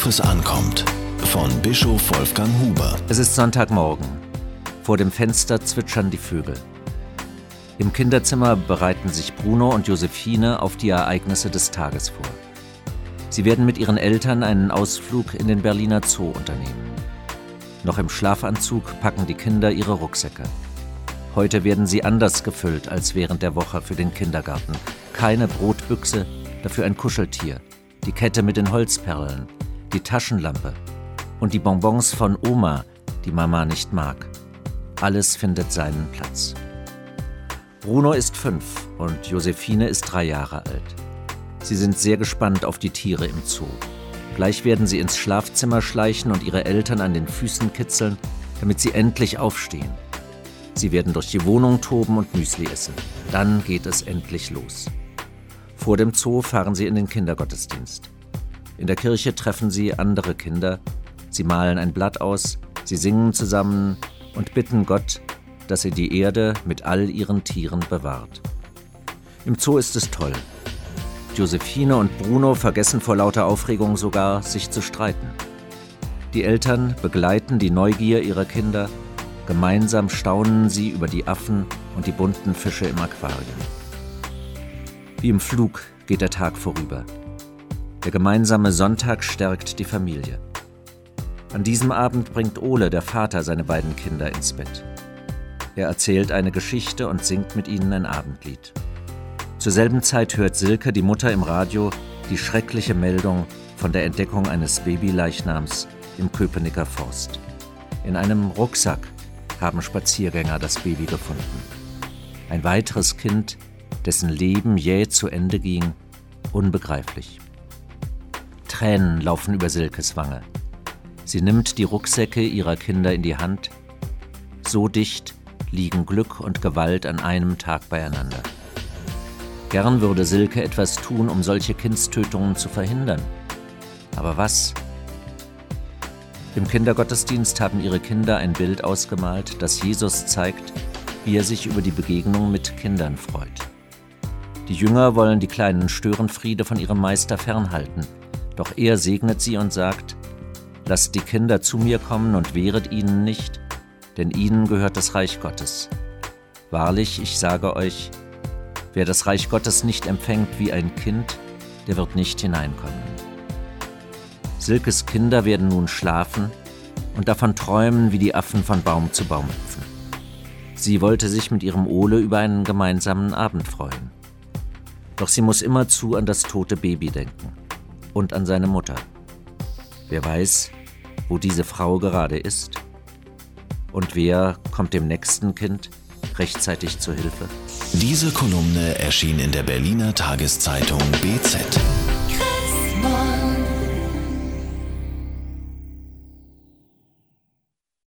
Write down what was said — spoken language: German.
Worauf es ankommt. Von Bischof Wolfgang Huber. Es ist Sonntagmorgen. Vor dem Fenster zwitschern die Vögel. Im Kinderzimmer bereiten sich Bruno und Josephine auf die Ereignisse des Tages vor. Sie werden mit ihren Eltern einen Ausflug in den Berliner Zoo unternehmen. Noch im Schlafanzug packen die Kinder ihre Rucksäcke. Heute werden sie anders gefüllt als während der Woche für den Kindergarten. Keine Brotbüchse, dafür ein Kuscheltier, die Kette mit den Holzperlen, die Taschenlampe und die Bonbons von Oma, die Mama nicht mag. Alles findet seinen Platz. Bruno ist fünf und Josephine ist drei Jahre alt. Sie sind sehr gespannt auf die Tiere im Zoo. Gleich werden sie ins Schlafzimmer schleichen und ihre Eltern an den Füßen kitzeln, damit sie endlich aufstehen. Sie werden durch die Wohnung toben und Müsli essen. Dann geht es endlich los. Vor dem Zoo fahren sie in den Kindergottesdienst. In der Kirche treffen sie andere Kinder. Sie malen ein Blatt aus, sie singen zusammen und bitten Gott, dass er die Erde mit all ihren Tieren bewahrt. Im Zoo ist es toll. Josephine und Bruno vergessen vor lauter Aufregung sogar, sich zu streiten. Die Eltern begleiten die Neugier ihrer Kinder, gemeinsam staunen sie über die Affen und die bunten Fische im Aquarium. Wie im Flug geht der Tag vorüber. Der gemeinsame Sonntag stärkt die Familie. An diesem Abend bringt Ole, der Vater, seine beiden Kinder ins Bett. Er erzählt eine Geschichte und singt mit ihnen ein Abendlied. Zur selben Zeit hört Silke, die Mutter, im Radio die schreckliche Meldung von der Entdeckung eines Babyleichnams im Köpenicker Forst. In einem Rucksack haben Spaziergänger das Baby gefunden. Ein weiteres Kind, dessen Leben jäh zu Ende ging, unbegreiflich. Tränen laufen über Silkes Wange. Sie nimmt die Rucksäcke ihrer Kinder in die Hand. So dicht liegen Glück und Gewalt an einem Tag beieinander. Gern würde Silke etwas tun, um solche Kindstötungen zu verhindern. Aber was? Im Kindergottesdienst haben ihre Kinder ein Bild ausgemalt, das Jesus zeigt, wie er sich über die Begegnung mit Kindern freut. Die Jünger wollen die kleinen Störenfriede von ihrem Meister fernhalten, doch er segnet sie und sagt, Lasst die Kinder zu mir kommen und wehret ihnen nicht, denn ihnen gehört das Reich Gottes. Wahrlich, ich sage euch, Wer das Reich Gottes nicht empfängt wie ein Kind, der wird nicht hineinkommen. Silkes Kinder werden nun schlafen und davon träumen, wie die Affen von Baum zu Baum hüpfen. Sie wollte sich mit ihrem Ole über einen gemeinsamen Abend freuen. Doch sie muss immerzu an das tote Baby denken und an seine Mutter. Wer weiß, wo diese Frau gerade ist? Und wer kommt dem nächsten Kind rechtzeitig zur Hilfe? Diese Kolumne erschien in der Berliner Tageszeitung BZ.